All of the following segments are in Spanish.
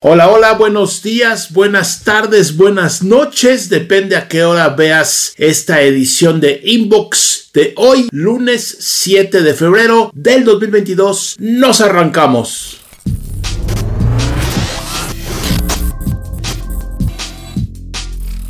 Hola, hola, buenos días, buenas tardes, buenas noches, depende a qué hora veas esta edición de Inbox de hoy, lunes 7 de febrero del 2022. Nos arrancamos.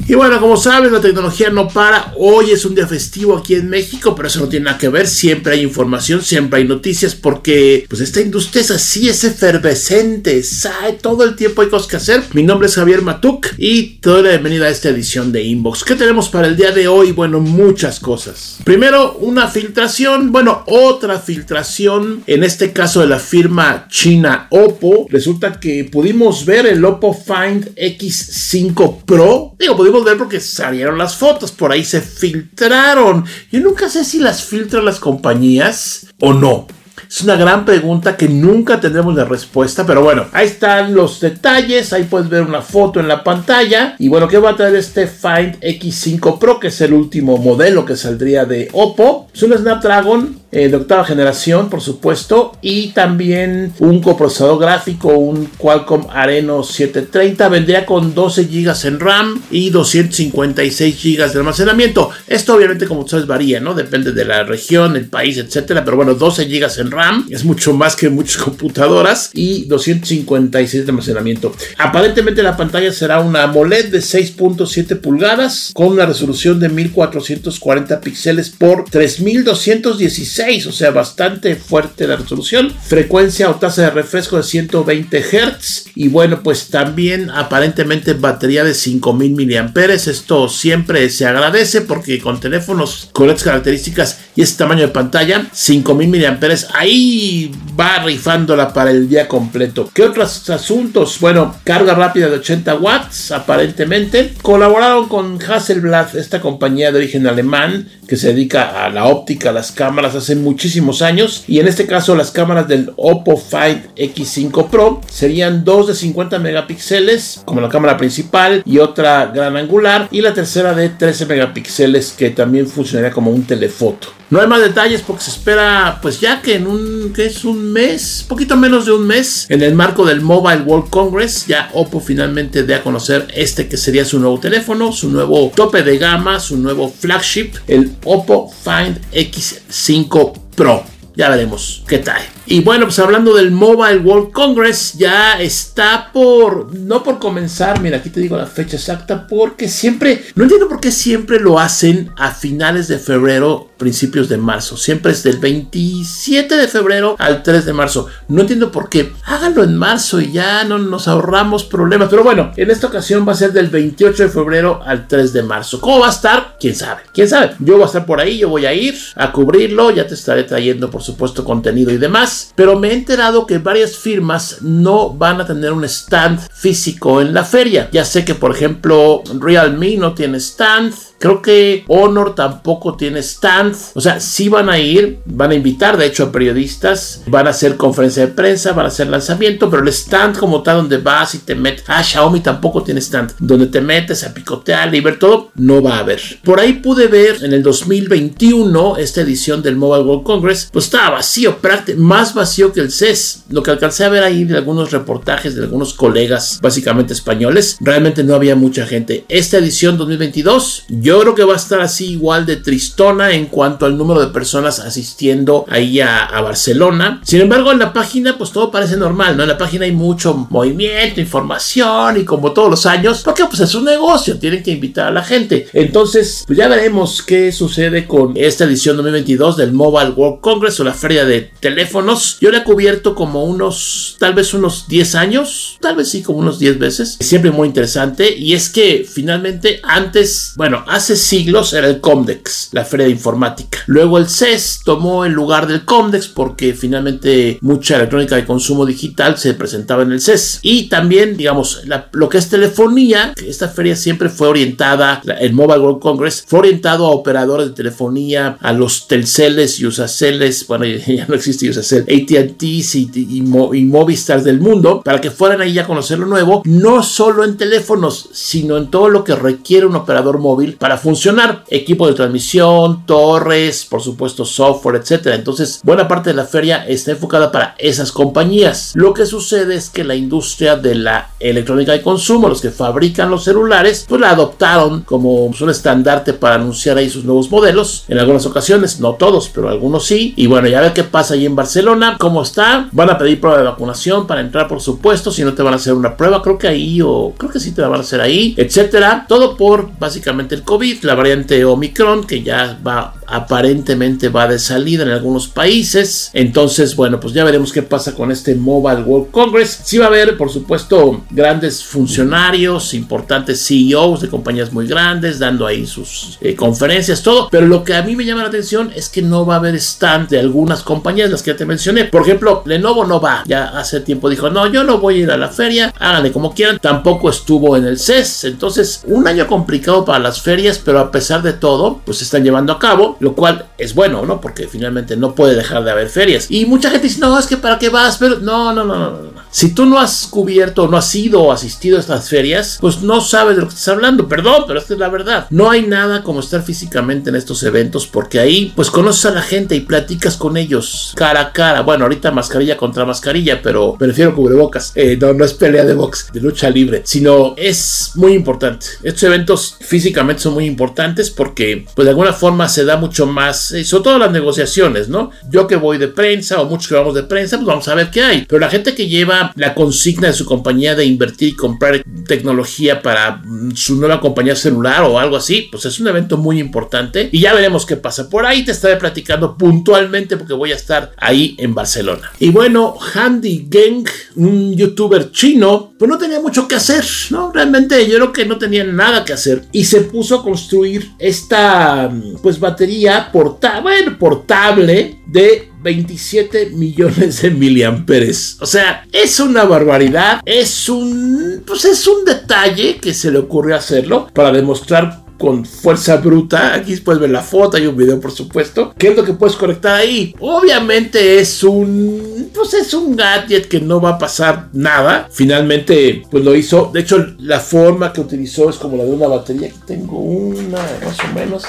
Y bueno, como saben, la tecnología no para. Hoy es un día festivo aquí en México, pero eso no tiene nada que ver. Siempre hay información, siempre hay noticias, porque pues esta industria es así, es efervescente. ¿sabe? Todo el tiempo hay cosas que hacer. Mi nombre es Javier Matuk y te doy la bienvenida a esta edición de Inbox. ¿Qué tenemos para el día de hoy? Bueno, muchas cosas. Primero, una filtración, bueno, otra filtración, en este caso de la firma china Oppo. Resulta que pudimos ver el Oppo Find X5 Pro. Digo, pudimos porque salieron las fotos, por ahí se filtraron. Yo nunca sé si las filtran las compañías o no. Es una gran pregunta que nunca tendremos la respuesta, pero bueno, ahí están los detalles, ahí puedes ver una foto en la pantalla. Y bueno, ¿qué va a traer este Find X5 Pro? Que es el último modelo que saldría de Oppo. Es un Snapdragon eh, de octava generación, por supuesto, y también un coprocesador gráfico, un Qualcomm Areno 730. Vendría con 12 GB en RAM y 256 GB de almacenamiento. Esto obviamente, como sabes, varía, ¿no? Depende de la región, el país, etcétera. Pero bueno, 12 GB en RAM es mucho más que muchas computadoras y 256 de almacenamiento. Aparentemente la pantalla será una AMOLED de 6.7 pulgadas con una resolución de 1440 píxeles por 3216 o sea, bastante fuerte la resolución. Frecuencia o tasa de refresco de 120 Hz. Y bueno, pues también aparentemente batería de 5000 mAh. Esto siempre se agradece porque con teléfonos con estas características y este tamaño de pantalla, 5000 mAh, ahí va rifándola para el día completo. ¿Qué otros asuntos? Bueno, carga rápida de 80 watts, aparentemente. Colaboraron con Hasselblad, esta compañía de origen alemán que se dedica a la óptica, las cámaras hace muchísimos años. Y en este caso, las cámaras del Oppo Find X5 Pro serían dos de 50 megapíxeles, como la cámara principal, y otra gran angular, y la tercera de 13 megapíxeles, que también funcionaría como un telefoto. No hay más detalles porque se espera, pues ya que en un, que es un mes, poquito menos de un mes, en el marco del Mobile World Congress, ya Oppo finalmente dé a conocer este que sería su nuevo teléfono, su nuevo tope de gama, su nuevo flagship, el Oppo Find X5 Pro. Ya veremos qué tal. Y bueno, pues hablando del Mobile World Congress, ya está por, no por comenzar, mira, aquí te digo la fecha exacta, porque siempre, no entiendo por qué siempre lo hacen a finales de febrero, principios de marzo. Siempre es del 27 de febrero al 3 de marzo. No entiendo por qué. Háganlo en marzo y ya no nos ahorramos problemas. Pero bueno, en esta ocasión va a ser del 28 de febrero al 3 de marzo. ¿Cómo va a estar? ¿Quién sabe? ¿Quién sabe? Yo voy a estar por ahí, yo voy a ir a cubrirlo, ya te estaré trayendo, por supuesto, contenido y demás pero me he enterado que varias firmas no van a tener un stand físico en la feria. Ya sé que, por ejemplo, Realme no tiene stand, Creo que Honor tampoco tiene stand. O sea, sí van a ir, van a invitar de hecho a periodistas, van a hacer conferencia de prensa, van a hacer lanzamiento, pero el stand como tal donde vas y te metes, ah, Xiaomi tampoco tiene stand, donde te metes a picotear y ver todo, no va a haber. Por ahí pude ver en el 2021 esta edición del Mobile World Congress, pues estaba vacío, más vacío que el CES. Lo que alcancé a ver ahí de algunos reportajes de algunos colegas, básicamente españoles, realmente no había mucha gente. Esta edición 2022, yo creo que va a estar así igual de tristona en cuanto al número de personas asistiendo ahí a, Barcelona. Sin embargo, en la página pues todo parece normal, ¿no? En la página hay mucho movimiento, información y como todos los años, porque pues es un negocio, tienen que invitar a la gente. Entonces, pues ya veremos qué sucede con esta edición 2022 del Mobile World Congress o la feria de teléfonos. Yo le he cubierto como unos, tal vez unos 10 años, tal vez sí, como unos 10 veces. Siempre muy interesante y es que finalmente antes, bueno, siglos era el Comdex, la feria de informática. Luego el CES tomó el lugar del Comdex porque finalmente mucha electrónica de consumo digital se presentaba en el CES. Y también, digamos, lo que es telefonía, esta feria siempre fue orientada, el Mobile World Congress fue orientado a operadores de telefonía, a los Telceles y Usaceles, bueno, ya no existe Usacel, AT&T y, y, y Movistar del mundo, para que fueran ahí a conocer lo nuevo, no solo en teléfonos, sino en todo lo que requiere un operador móvil para para funcionar. Equipo de transmisión, torres, por supuesto software, etcétera. Entonces, buena parte de la feria está enfocada para esas compañías. Lo que sucede es que la industria de la electrónica de consumo, los que fabrican los celulares, pues la adoptaron como un estandarte para anunciar ahí sus nuevos modelos. En algunas ocasiones, no todos, pero algunos sí. Y bueno, ya ver qué pasa ahí en Barcelona, cómo está. Van a pedir prueba de vacunación para entrar, por supuesto. Si no te van a hacer una prueba, creo que ahí, o creo que sí te la van a hacer ahí, etcétera. Todo por básicamente el COVID, la variante Omicron, que ya va aparentemente va de salida en algunos países. Entonces, bueno, pues ya veremos qué pasa con este Mobile World Congress. Sí va a haber, por supuesto, grandes funcionarios, importantes CEOs de compañías muy grandes, dando ahí sus eh, conferencias, todo. Pero lo que a mí me llama la atención es que no va a haber stand de algunas compañías, las que ya te mencioné. Por ejemplo, Lenovo no va. Ya hace tiempo dijo, no, yo no voy a ir a la feria, háganle como quieran. Tampoco estuvo en el CES. Entonces, un año complicado para las ferias, pero a pesar de todo, pues se están llevando a cabo lo cual es bueno, ¿no? Porque finalmente no puede dejar de haber ferias. Y mucha gente dice, no, es que para qué vas, pero no, no, no, no, no. Si tú no has cubierto, no has ido o asistido a estas ferias, pues no sabes de lo que estás hablando. Perdón, pero esta es la verdad. No hay nada como estar físicamente en estos eventos porque ahí pues conoces a la gente y platicas con ellos cara a cara. Bueno, ahorita mascarilla contra mascarilla, pero prefiero cubrebocas. Eh, no, no es pelea de box, de lucha libre, sino es muy importante. Estos eventos físicamente son muy importantes porque pues de alguna forma se da mucho más, eh, sobre todo las negociaciones, ¿no? Yo que voy de prensa o muchos que vamos de prensa, pues vamos a ver qué hay. Pero la gente que lleva la consigna de su compañía de invertir y comprar tecnología para mm, su nueva compañía celular o algo así, pues es un evento muy importante y ya veremos qué pasa. Por ahí te estaré platicando puntualmente porque voy a estar ahí en Barcelona. Y bueno, Handy Geng, un youtuber chino, pues no tenía mucho que hacer, ¿no? Realmente yo creo que no tenía nada que hacer y se puso a construir esta mm, pues batería portable, portable de 27 millones de miliamperes. O sea, es una barbaridad. Es un. Pues es un detalle que se le ocurrió hacerlo para demostrar con fuerza bruta. Aquí puedes ver la foto, hay un video por supuesto. ¿Qué es lo que puedes conectar ahí? Obviamente es un... Pues es un gadget que no va a pasar nada. Finalmente pues lo hizo. De hecho la forma que utilizó es como la de una batería. tengo una más o menos.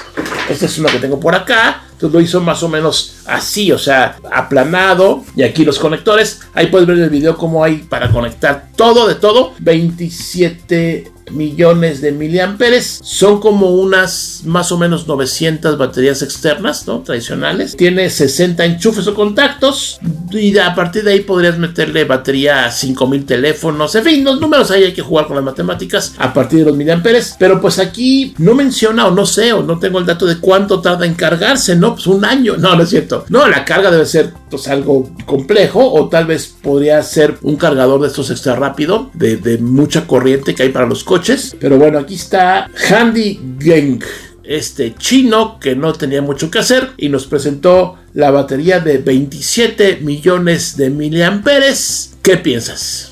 Esta es una que tengo por acá. Entonces lo hizo más o menos así, o sea, aplanado. Y aquí los conectores. Ahí puedes ver el video cómo hay para conectar todo de todo. 27 millones de miliamperes. Son como unas más o menos 900 baterías externas, ¿no? Tradicionales. Tiene 60 enchufes o contactos. Y a partir de ahí podrías meterle batería a 5000 teléfonos. En fin, los números ahí hay que jugar con las matemáticas a partir de los miliamperes. Pero pues aquí no menciona o no sé o no tengo el dato de cuánto tarda en cargarse, ¿no? Pues un año. No, no es cierto. No, la carga debe ser pues algo complejo o tal vez podría ser un cargador de estos extra rápido de, de mucha corriente que hay para los coches. Pero bueno, aquí está Handy Geng este chino que no tenía mucho que hacer y nos presentó la batería de 27 millones de miliamperes. ¿Qué piensas?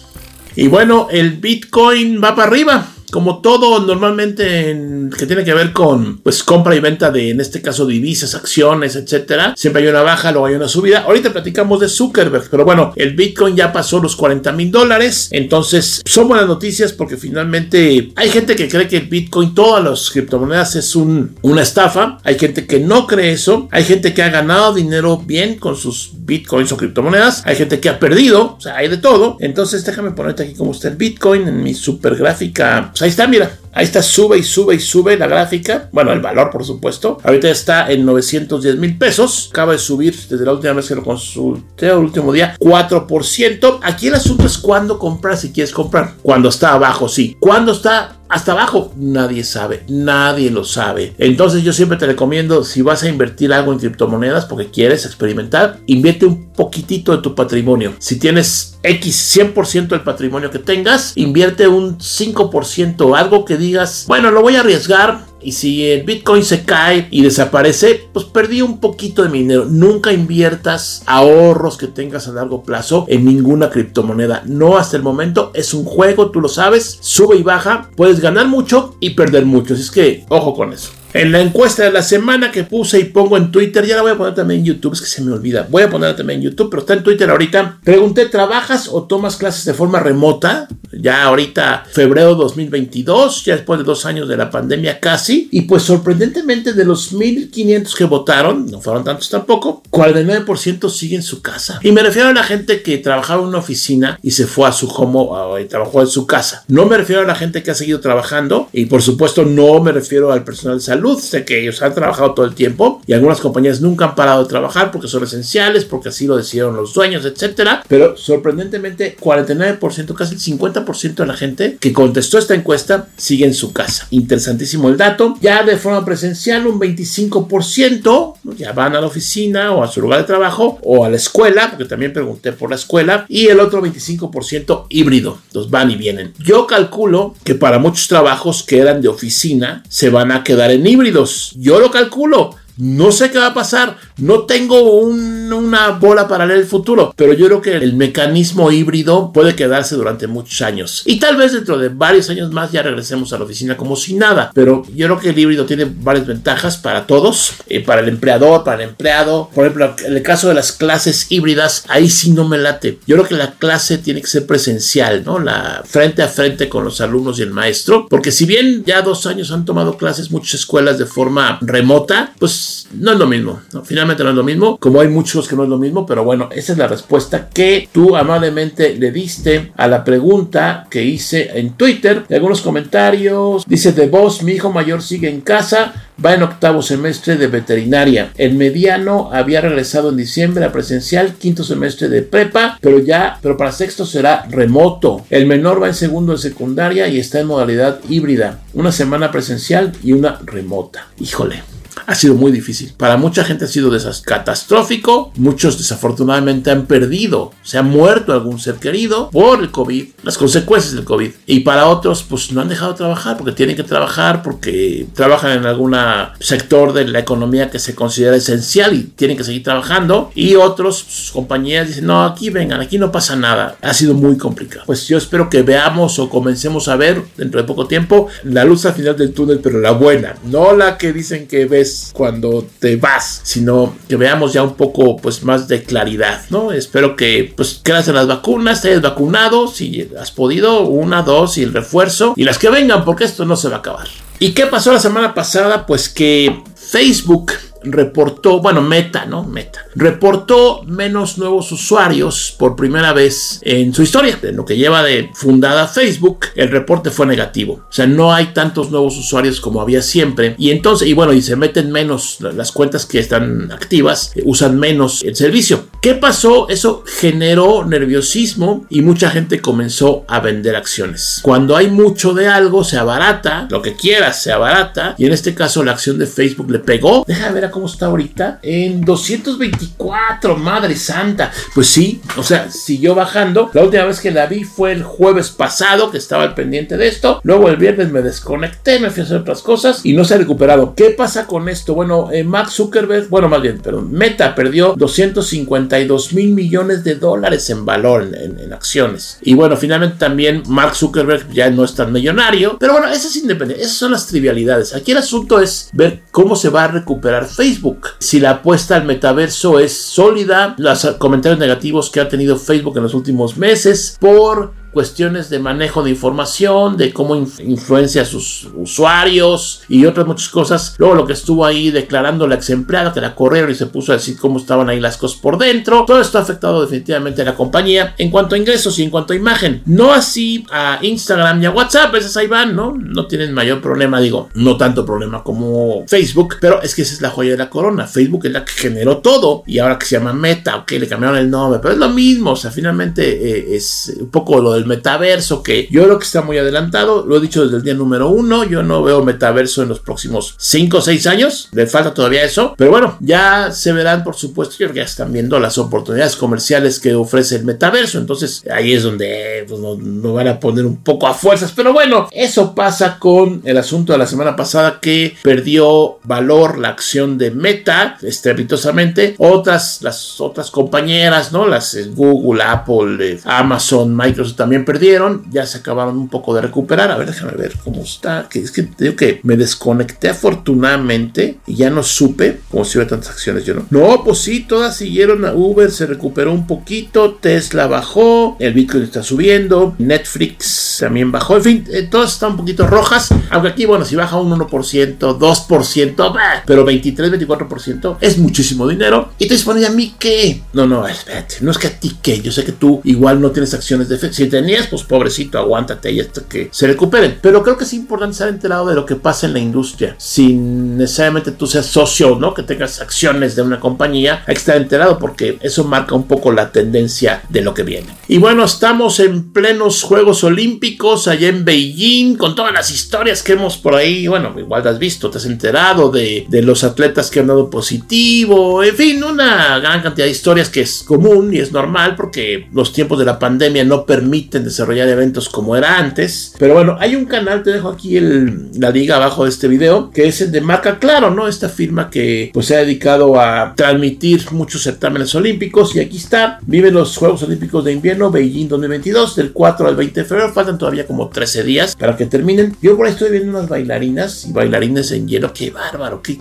Y bueno, el Bitcoin va para arriba como todo normalmente en, que tiene que ver con pues compra y venta de en este caso divisas, acciones, etcétera, siempre hay una baja, luego hay una subida. Ahorita platicamos de Zuckerberg, pero bueno, el Bitcoin ya pasó los 40 mil dólares, entonces son buenas noticias porque finalmente hay gente que cree que el Bitcoin, todas las criptomonedas es un, una estafa, hay gente que no cree eso, hay gente que ha ganado dinero bien con sus Bitcoins o criptomonedas, hay gente que ha perdido, o sea, hay de todo. Entonces déjame ponerte aquí como está el Bitcoin en mi super gráfica pues ahí está, mira. Ahí está, sube y sube y sube la gráfica. Bueno, el valor, por supuesto. Ahorita está en 910 mil pesos. Acaba de subir desde la última vez que lo consulté, el último día, 4%. Aquí el asunto es cuándo comprar, si quieres comprar. Cuando está abajo, sí. Cuando está hasta abajo nadie sabe, nadie lo sabe. Entonces yo siempre te recomiendo, si vas a invertir algo en criptomonedas porque quieres experimentar, invierte un poquitito de tu patrimonio. Si tienes X 100% del patrimonio que tengas, invierte un 5%, algo que digas, bueno, lo voy a arriesgar, y si el Bitcoin se cae y desaparece, pues perdí un poquito de dinero. Nunca inviertas ahorros que tengas a largo plazo en ninguna criptomoneda. No hasta el momento. Es un juego, tú lo sabes. Sube y baja. Puedes ganar mucho y perder mucho. Así es que ojo con eso. En la encuesta de la semana que puse y pongo en Twitter, ya la voy a poner también en YouTube, es que se me olvida. Voy a ponerla también en YouTube, pero está en Twitter ahorita. Pregunté, ¿trabajas o tomas clases de forma remota? Ya ahorita, febrero 2022, ya después de dos años de la pandemia casi. Y pues sorprendentemente de los 1500 que votaron, no fueron tantos tampoco, 49% siguen su casa. Y me refiero a la gente que trabajaba en una oficina y se fue a su home y trabajó en su casa. No me refiero a la gente que ha seguido trabajando y por supuesto no me refiero al personal de salud. Sé que ellos han trabajado todo el tiempo y algunas compañías nunca han parado de trabajar porque son esenciales, porque así lo decidieron los dueños, etcétera. Pero sorprendentemente 49%, casi el 50% de la gente que contestó esta encuesta sigue en su casa. Interesantísimo el dato. Ya de forma presencial un 25% ya van a la oficina o a su lugar de trabajo o a la escuela, porque también pregunté por la escuela, y el otro 25% híbrido. Los van y vienen. Yo calculo que para muchos trabajos que eran de oficina se van a quedar en híbridos. Yo lo calculo. No sé qué va a pasar, no tengo una bola para leer el futuro, pero yo creo que el mecanismo híbrido puede quedarse durante muchos años. Y tal vez dentro de varios años más ya regresemos a la oficina como si nada, pero yo creo que el híbrido tiene varias ventajas para todos, eh, para el empleador, para el empleado. Por ejemplo, en el caso de las clases híbridas, ahí sí no me late. Yo creo que la clase tiene que ser presencial, ¿no? La frente a frente con los alumnos y el maestro, porque si bien ya dos años han tomado clases muchas escuelas de forma remota, pues no es lo mismo. Finalmente no es lo mismo, como hay muchos que no es lo mismo, pero bueno, esa es la respuesta que tú amablemente le diste a la pregunta que hice en Twitter. De algunos comentarios, dice de voz, mi hijo mayor sigue en casa, va en octavo semestre de veterinaria. El mediano había regresado en diciembre a presencial, quinto semestre de prepa, pero ya, pero para sexto será remoto. El menor va en segundo de secundaria y está en modalidad híbrida. Una semana presencial y una remota. Híjole ha sido muy difícil. Para mucha gente ha sido catastrófico. Muchos desafortunadamente han perdido, se ha muerto algún ser querido por el COVID, las consecuencias del COVID. Y para otros, pues no han dejado de trabajar porque tienen que trabajar, porque trabajan en algún sector de la economía que se considera esencial y tienen que seguir trabajando. Y otros, pues, compañías dicen, no, aquí vengan, aquí no pasa nada. Ha sido muy complicado. Pues yo espero que veamos o comencemos a ver dentro de poco tiempo la luz al final del túnel, pero la buena, no la que dicen que ves cuando te vas, sino que veamos ya un poco pues más de claridad, ¿no? Espero que pues creas en las vacunas, te hayas vacunado, si has podido, una, dos y el refuerzo y las que vengan porque esto no se va a acabar. ¿Y qué pasó la semana pasada? Pues que Facebook reportó, bueno, Meta, ¿no? Meta, reportó menos nuevos usuarios por primera vez en su historia. En lo que lleva de fundada Facebook, el reporte fue negativo. O sea, no hay tantos nuevos usuarios como había siempre. Y entonces, y bueno, y se meten menos las cuentas que están activas, eh, usan menos el servicio. ¿Qué pasó? Eso generó nerviosismo y mucha gente comenzó a vender acciones. Cuando hay mucho de algo, se abarata, lo que quieras se abarata. Y en este caso, la acción de Facebook le pegó. Deja de ver cómo está ahorita. En 224, madre santa. Pues sí, o sea, siguió bajando. La última vez que la vi fue el jueves pasado, que estaba al pendiente de esto. Luego el viernes me desconecté, me fui a hacer otras cosas y no se ha recuperado. ¿Qué pasa con esto? Bueno, eh, Max Zuckerberg, bueno, más bien, pero Meta perdió 252 mil millones de dólares en valor en, acciones. Y bueno, finalmente también Mark Zuckerberg ya no es tan millonario. Pero bueno, eso es independiente. Esas son las trivialidades. Aquí el asunto es ver cómo se va a recuperar Facebook. Si la apuesta al metaverso es sólida, los comentarios negativos que ha tenido Facebook en los últimos meses por cuestiones de manejo de información, de cómo influencia a sus usuarios y otras muchas cosas. Luego lo que estuvo ahí declarando la ex empleada que la corrieron y se puso a decir cómo estaban ahí las cosas por dentro. Todo esto ha afectado definitivamente a la compañía en cuanto a ingresos y en cuanto a imagen. No así a Instagram y a WhatsApp, esas ahí van, ¿no? No tienen mayor problema, digo, no tanto problema como Facebook, pero es que esa es la joya de la corona. Facebook es la que generó todo y ahora que se llama Meta, ok, le cambiaron el nombre, pero es lo mismo, o sea, finalmente eh, es un poco lo del metaverso, que yo creo que está muy adelantado, lo he dicho desde el día número uno, yo no veo metaverso en los próximos 5 o 6 años, le falta todavía eso, pero bueno, ya se verán, por supuesto, yo creo que ya están viendo las oportunidades comerciales que ofrece el metaverso, entonces ahí es donde pues, nos van a poner un poco a fuerzas, pero bueno, eso pasa con el asunto de la semana pasada que perdió valor la acción de Meta estrepitosamente, otras, las otras compañeras, ¿no? Las eh, Google, Apple, eh, Amazon, Microsoft también perdieron, ya se acabaron un poco de recuperar. A ver, déjame ver cómo está. Que es que digo que me desconecté afortunadamente y ya no supe como si hubiera tantas acciones. Yo no. No, pues sí, todas siguieron a Uber, se recuperó un poquito, Tesla bajó, el Bitcoin está subiendo, Netflix también bajó. En fin, eh, todas están un poquito rojas. Aunque aquí, bueno, si baja un 1%, 2%, pero 23, 24% es muchísimo dinero. Y te dices, a mí qué? No, no, espérate, no es que a ti qué. Yo sé que tú igual no tienes acciones de. Si tenías, pues pobrecito, aguántate y hasta que se recuperen. Pero creo que es importante estar enterado de lo que pasa en la industria. Sin necesariamente tú seas socio, ¿no? Que tengas acciones de una compañía, hay que estar enterado porque eso marca un poco la tendencia de lo que viene. Y bueno, estamos en plenos Juegos Olímpicos allá en Beijing con todas las historias que hemos por ahí. Bueno, igual te has visto, te has enterado de, de los atletas que han dado positivo. En fin, una gran cantidad de historias que es común y es normal porque los tiempos de la pandemia no permiten desarrollar eventos como era antes. Pero bueno, hay un canal, te dejo aquí la liga abajo de este video, que es el de Marca Claro, ¿no? Esta firma que pues se ha dedicado a transmitir muchos certámenes olímpicos y aquí está, viven los Juegos Olímpicos de Invierno Beijing 2022 del 4 al 20 de febrero, faltan todavía como 13 días para que terminen. Yo por ahí estoy viendo unas bailarinas y bailarines en hielo, qué bárbaro, qué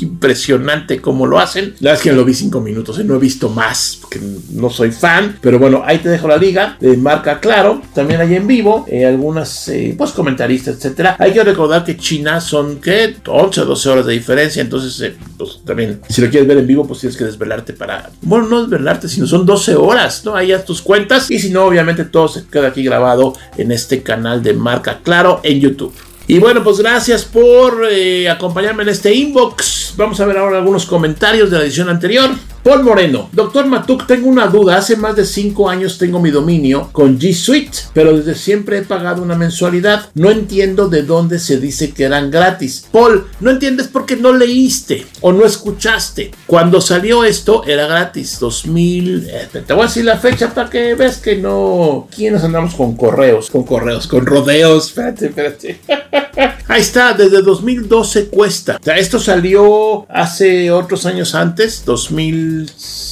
impresionante cómo lo hacen. La verdad es que lo vi 5 minutos, ¿eh? no he visto más, porque no soy fan, pero bueno, ahí te dejo la liga de marca claro, también hay en vivo, eh, algunas eh, pues comentaristas, etcétera. Hay que recordar que China son que 11 o 12 horas de diferencia, entonces eh, pues también si lo quieres ver en vivo pues tienes que desvelarte para, bueno, no desvelarte, sino son 12 horas, ¿no? Ahí ya tus cuentas y si no, obviamente todo se queda aquí grabado en este canal de marca claro en YouTube. Y bueno, pues gracias por acompañarme en este inbox. Vamos a ver ahora algunos comentarios de la edición anterior. Paul Moreno, doctor Matuk, tengo una duda. Hace más de 5 años tengo mi dominio con G Suite, pero desde siempre he pagado una mensualidad. No entiendo de dónde se dice que eran gratis. Paul, no entiendes porque no leíste o no escuchaste. Cuando salió esto era gratis. 2000. Eh, te voy a decir la fecha para que veas que no. ¿Quiénes andamos con correos? Con correos, con rodeos. Espérate, espérate. Ahí está, desde 2012 cuesta. O sea, esto salió hace otros años antes, 2000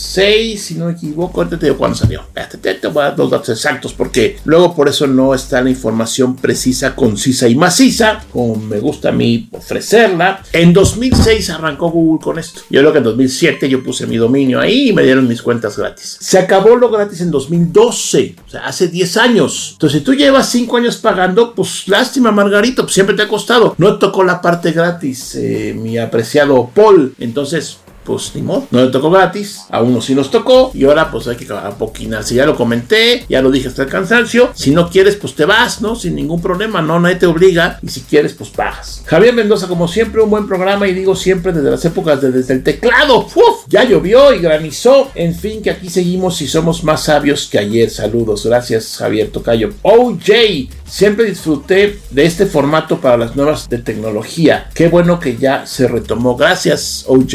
6, si no me equivoco, ahorita te digo cuándo salió. Te voy a dar los datos exactos porque luego por eso no está la información precisa, concisa y maciza, como me gusta a mí ofrecerla. En 2006 arrancó Google con esto. Yo creo que en 2007 yo puse mi dominio ahí y me dieron mis cuentas gratis. Se acabó lo gratis en 2012, o sea, hace 10 años. Entonces, si tú llevas 5 años pagando, pues lástima, Margarito, pues siempre te ha costado. No tocó la parte gratis, eh, mi apreciado Paul. Entonces, pues ni modo, no le tocó gratis, a uno sí nos tocó y ahora pues hay que apoquinarse. Ya lo comenté, ya lo dije hasta el cansancio. Si no quieres, pues te vas, ¿no? Sin ningún problema, no, nadie te obliga y si quieres, pues pagas. Javier Mendoza, como siempre, un buen programa y digo siempre desde las épocas de desde el teclado. ¡Uf! Ya llovió y granizó. En fin, que aquí seguimos y somos más sabios que ayer. Saludos, gracias Javier Tocayo. OJ, siempre disfruté de este formato para las nuevas de tecnología. Qué bueno que ya se retomó. Gracias, OJ.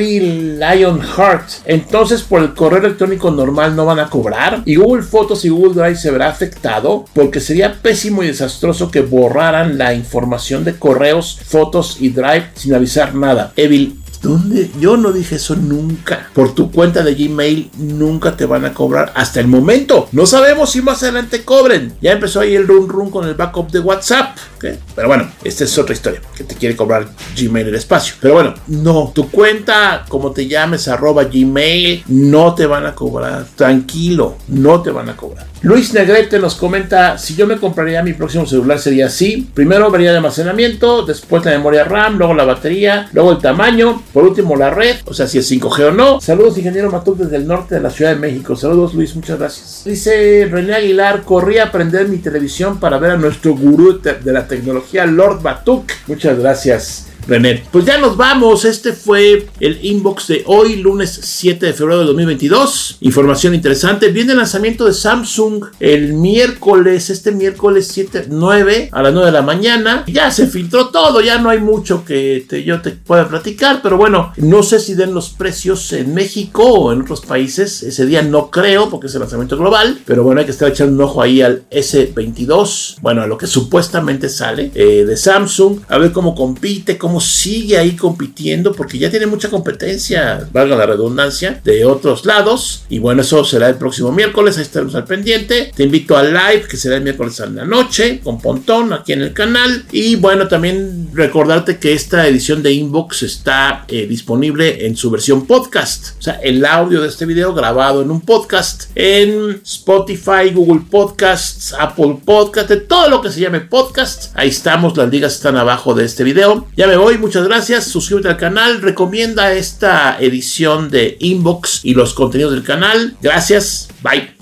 Lionheart. Entonces, por el correo electrónico normal no van a cobrar. Y Google Fotos y Google Drive se verá afectado porque sería pésimo y desastroso que borraran la información de correos, fotos y Drive sin avisar nada. Evil ¿Dónde? Yo no dije eso nunca. Por tu cuenta de Gmail nunca te van a cobrar hasta el momento. No sabemos si más adelante cobren. Ya empezó ahí el run run con el backup de WhatsApp. Pero bueno, esta es otra historia. Que te quiere cobrar Gmail el espacio. Pero bueno, no. Tu cuenta, como te llames, arroba Gmail, no te van a cobrar. Tranquilo, no te van a cobrar. Luis Negrete nos comenta, si yo me compraría mi próximo celular sería así. Primero vería el almacenamiento, después la memoria RAM, luego la batería, luego el tamaño, por último la red, o sea si es 5G o no. Saludos ingeniero Matuk desde el norte de la Ciudad de México. Saludos Luis, muchas gracias. Dice René Aguilar, corrí a prender mi televisión para ver a nuestro gurú de la tecnología Lord Batuk. Muchas gracias. René. Pues ya nos vamos. Este fue el inbox de hoy, lunes 7 de febrero de 2022. Información interesante. Viene el lanzamiento de Samsung el miércoles, este miércoles 7, 9 a las 9 de la mañana. Ya se filtró todo, ya no hay mucho que yo te pueda platicar, pero bueno, no sé si den los precios en México o en otros países. Ese día no creo porque es el lanzamiento global, pero bueno, hay que estar echando un ojo ahí al S22, bueno, a lo que supuestamente sale eh, de Samsung, a ver cómo compite, cómo cómo sigue ahí compitiendo, porque ya tiene mucha competencia, valga la redundancia, de otros lados. Y bueno, eso será el próximo miércoles, ahí estaremos al pendiente. Te invito al live, que será el miércoles a la noche, con Pontón, aquí en el canal. Y bueno, también recordarte que esta edición de Inbox está eh, disponible en su versión podcast. O sea, el audio de este video grabado en un podcast en Spotify, Google Podcasts, Apple Podcast, de todo lo que se llame podcast. Ahí estamos, las ligas están abajo de este video. Ya me voy, muchas gracias. Suscríbete al canal, recomienda esta edición de Inbox y los contenidos del canal. Gracias, bye.